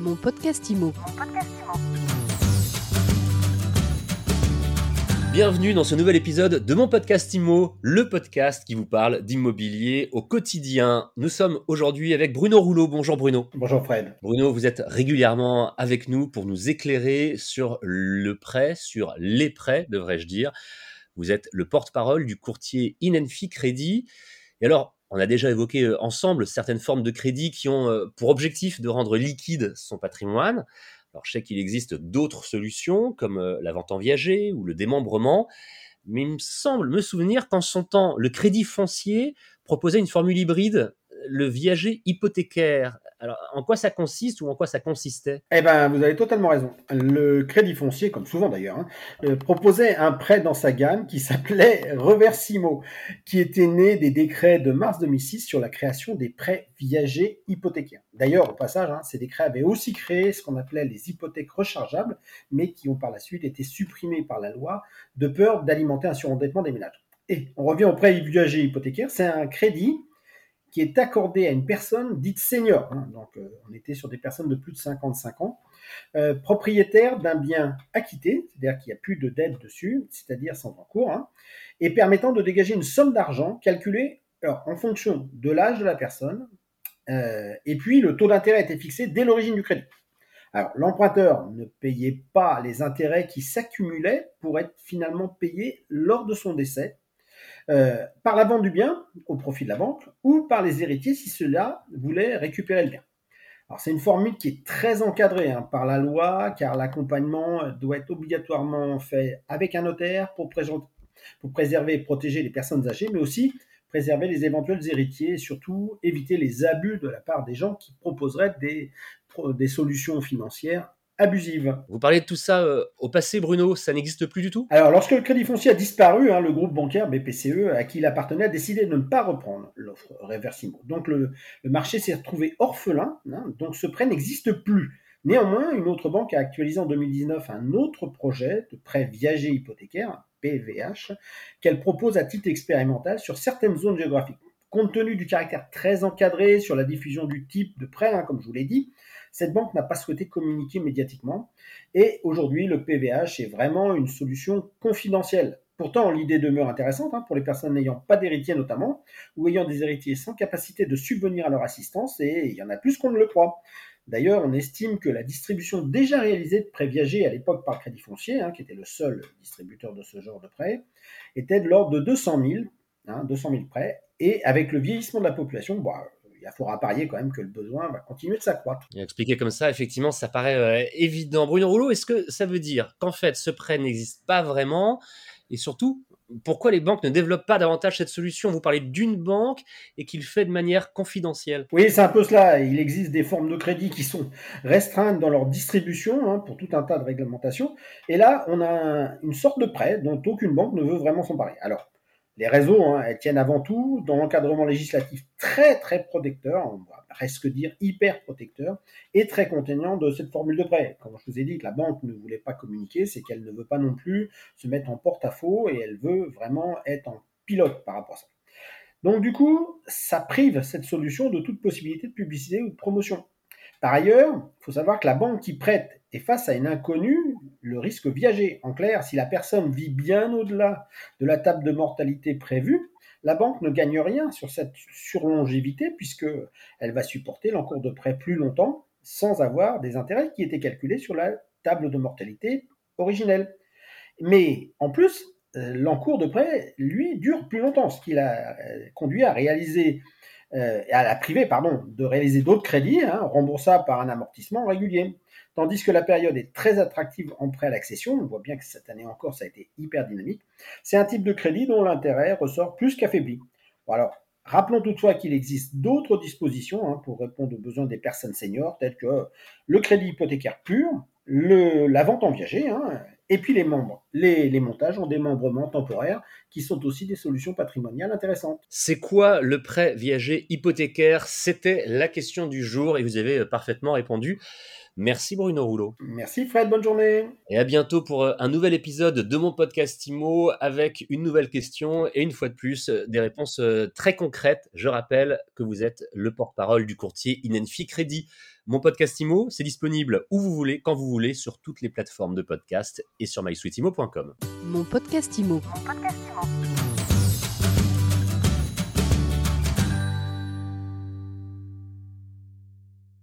Mon podcast IMO. Bienvenue dans ce nouvel épisode de mon podcast IMO, le podcast qui vous parle d'immobilier au quotidien. Nous sommes aujourd'hui avec Bruno Rouleau. Bonjour Bruno. Bonjour Fred. Bruno, vous êtes régulièrement avec nous pour nous éclairer sur le prêt, sur les prêts, devrais-je dire. Vous êtes le porte-parole du courtier Inenfi Crédit. Et alors, on a déjà évoqué euh, ensemble certaines formes de crédit qui ont euh, pour objectif de rendre liquide son patrimoine. Alors je sais qu'il existe d'autres solutions comme euh, la vente en viager ou le démembrement, mais il me semble me souvenir qu'en son temps, le crédit foncier proposait une formule hybride le viager hypothécaire. Alors, en quoi ça consiste ou en quoi ça consistait? Eh ben, vous avez totalement raison. Le Crédit Foncier, comme souvent d'ailleurs, hein, euh, proposait un prêt dans sa gamme qui s'appelait Reversimo, qui était né des décrets de mars 2006 sur la création des prêts viagers hypothécaires. D'ailleurs, au passage, hein, ces décrets avaient aussi créé ce qu'on appelait les hypothèques rechargeables, mais qui ont par la suite été supprimés par la loi de peur d'alimenter un surendettement des ménages. Et on revient au prêt viager hypothécaire, c'est un crédit qui est accordé à une personne dite senior, hein, donc euh, on était sur des personnes de plus de 55 ans, euh, propriétaire d'un bien acquitté, c'est-à-dire qu'il n'y a plus de dette dessus, c'est-à-dire sans encours, hein, et permettant de dégager une somme d'argent calculée en fonction de l'âge de la personne, euh, et puis le taux d'intérêt était fixé dès l'origine du crédit. Alors, l'emprunteur ne payait pas les intérêts qui s'accumulaient pour être finalement payés lors de son décès, euh, par la vente du bien au profit de la banque ou par les héritiers si cela voulait récupérer le bien. Alors c'est une formule qui est très encadrée hein, par la loi car l'accompagnement doit être obligatoirement fait avec un notaire pour, préserver et protéger les personnes âgées mais aussi préserver les éventuels héritiers et surtout éviter les abus de la part des gens qui proposeraient des solutions financières abusive. Vous parlez de tout ça euh, au passé, Bruno, ça n'existe plus du tout? Alors, lorsque le Crédit Foncier a disparu, hein, le groupe bancaire BPCE, à qui il appartenait, a décidé de ne pas reprendre l'offre Reversimo. Donc, le, marché s'est retrouvé orphelin, hein, donc ce prêt n'existe plus. Néanmoins, une autre banque a actualisé en 2019 un autre projet de prêt viager hypothécaire, PVH, qu'elle propose à titre expérimental sur certaines zones géographiques. Compte tenu du caractère très encadré sur la diffusion du type de prêt, hein, comme je vous l'ai dit, cette banque n'a pas souhaité communiquer médiatiquement et aujourd'hui le PVH est vraiment une solution confidentielle. Pourtant, l'idée demeure intéressante hein, pour les personnes n'ayant pas d'héritiers notamment, ou ayant des héritiers sans capacité de subvenir à leur assistance, et il y en a plus qu'on ne le croit. D'ailleurs, on estime que la distribution déjà réalisée de prêts viagers à l'époque par Crédit Foncier, hein, qui était le seul distributeur de ce genre de prêts, était de l'ordre de 200 000, hein, 200 000 prêts, et avec le vieillissement de la population, bah, il faudra parier quand même que le besoin va continuer de s'accroître. Expliquer comme ça, effectivement, ça paraît euh, évident. Bruno Rouleau, est-ce que ça veut dire qu'en fait, ce prêt n'existe pas vraiment? Et surtout, pourquoi les banques ne développent pas davantage cette solution? Vous parlez d'une banque et qu'il fait de manière confidentielle. Oui, c'est un peu cela. Il existe des formes de crédit qui sont restreintes dans leur distribution hein, pour tout un tas de réglementations. Et là, on a une sorte de prêt dont aucune banque ne veut vraiment s'emparer. Alors, les réseaux, hein, elles tiennent avant tout dans l'encadrement législatif très très protecteur, on va presque dire hyper protecteur, et très contraignant de cette formule de prêt. Comme je vous ai dit que la banque ne voulait pas communiquer, c'est qu'elle ne veut pas non plus se mettre en porte-à-faux et elle veut vraiment être en pilote par rapport à ça. Donc du coup, ça prive cette solution de toute possibilité de publicité ou de promotion. Par ailleurs, il faut savoir que la banque qui prête est face à une inconnue, le risque viager. En clair, si la personne vit bien au-delà de la table de mortalité prévue, la banque ne gagne rien sur cette surlongévité puisque elle va supporter l'encours de prêt plus longtemps sans avoir des intérêts qui étaient calculés sur la table de mortalité originelle. Mais en plus, euh, l'encours de prêt, lui, dure plus longtemps, ce qui l'a euh, conduit à réaliser euh, à la privée, pardon, de réaliser d'autres crédits hein, remboursables par un amortissement régulier. Tandis que la période est très attractive en prêt à l'accession, on voit bien que cette année encore ça a été hyper dynamique, c'est un type de crédit dont l'intérêt ressort plus qu'affaibli. Bon, alors, rappelons toutefois qu'il existe d'autres dispositions hein, pour répondre aux besoins des personnes seniors, telles que le crédit hypothécaire pur, le, la vente en viager, hein, et puis les membres, les, montages en démembrement temporaire, qui sont aussi des solutions patrimoniales intéressantes. C'est quoi le prêt viager hypothécaire? C'était la question du jour et vous avez euh, parfaitement répondu. Merci Bruno Rouleau. Merci Fred, bonne journée. Et à bientôt pour euh, un nouvel épisode de mon podcast IMO avec une nouvelle question et une fois de plus euh, des réponses très concrètes. Je rappelle que vous êtes le porte-parole du courtier Inenfi Crédit. Mon podcast IMO, c'est disponible où vous voulez, quand vous voulez, sur toutes les plateformes de podcast et sur mysweetimo.com. Mon podcast IMO. Mon podcast